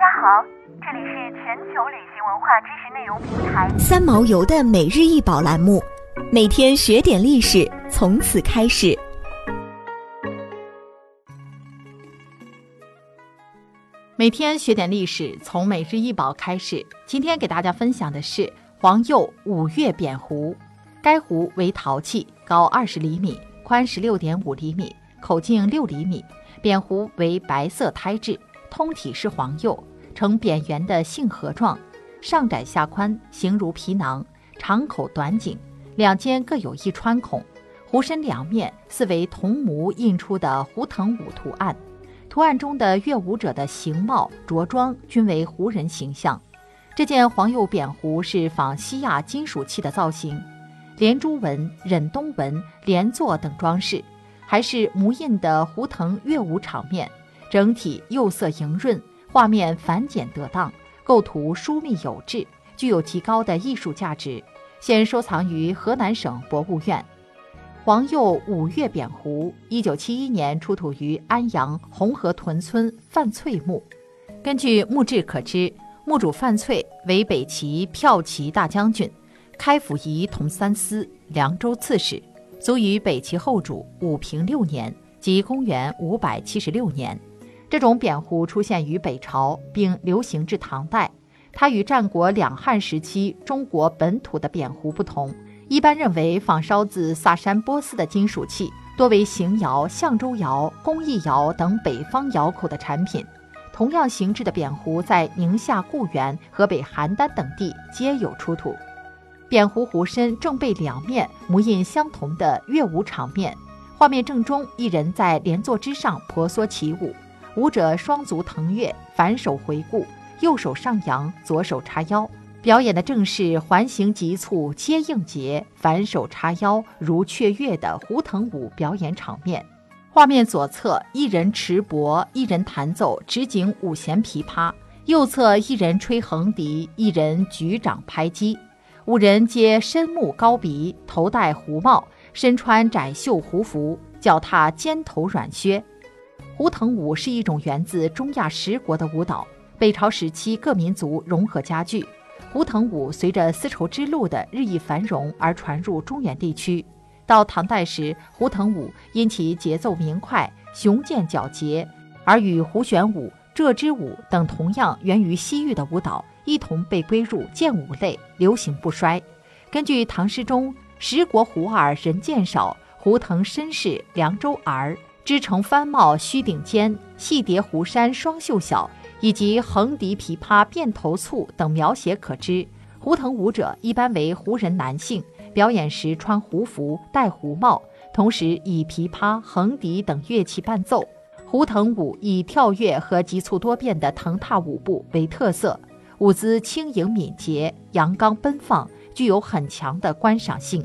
家好，这里是全球旅行文化知识内容平台三毛游的每日一宝栏目，每天学点历史，从此开始。每天学点历史，从每日一宝开始。今天给大家分享的是黄釉五岳扁壶，该壶为陶器，高二十厘米，宽十六点五厘米，口径六厘米，扁壶为白色胎质。通体是黄釉，呈扁圆的杏核状，上窄下宽，形如皮囊，长口短颈，两间各有一穿孔。壶身两面似为铜模印出的胡腾舞图案，图案中的乐舞者的形貌着装均为胡人形象。这件黄釉扁壶是仿西亚金属器的造型，连珠纹、忍冬纹、连座等装饰，还是模印的胡腾乐舞场面。整体釉色莹润，画面繁简得当，构图疏密有致，具有极高的艺术价值。现收藏于河南省博物院。黄釉五岳扁壶，一九七一年出土于安阳红河屯村范翠墓。根据墓志可知，墓主范翠为北齐骠骑大将军，开府仪同三司，凉州刺史，卒于北齐后主武平六年，即公元五百七十六年。这种扁壶出现于北朝，并流行至唐代。它与战国两汉时期中国本土的扁壶不同，一般认为仿烧自萨珊波斯的金属器，多为邢窑、象州窑、工艺窑等北方窑口的产品。同样形制的扁壶在宁夏固原、河北邯郸等地皆有出土。扁壶壶身正背两面模印相同的乐舞场面，画面正中一人在莲座之上婆娑起舞。舞者双足腾跃，反手回顾，右手上扬，左手叉腰，表演的正是环形急促接应节、反手叉腰如雀跃的胡腾舞表演场面。画面左侧一人持钵，一人弹奏直颈五弦琵琶；右侧一人吹横笛，一人举掌拍击。五人皆深目高鼻，头戴胡帽，身穿窄袖胡服，脚踏尖头软靴。胡腾舞是一种源自中亚十国的舞蹈，北朝时期各民族融合加剧。胡腾舞随着丝绸之路的日益繁荣而传入中原地区。到唐代时，胡腾舞因其节奏明快、雄健矫捷，而与胡旋舞、柘枝舞等同样源于西域的舞蹈一同被归入剑舞类，流行不衰。根据唐诗中“十国胡儿人见少，胡腾身世凉州儿”。织成幡帽须顶尖，细叠湖山双袖小，以及横笛琵琶辫头簇等描写可知。胡腾舞者一般为胡人男性，表演时穿胡服、戴胡帽，同时以琵琶、横笛等乐器伴奏。胡腾舞以跳跃和急促多变的腾踏舞步为特色，舞姿轻盈敏捷、阳刚奔放，具有很强的观赏性。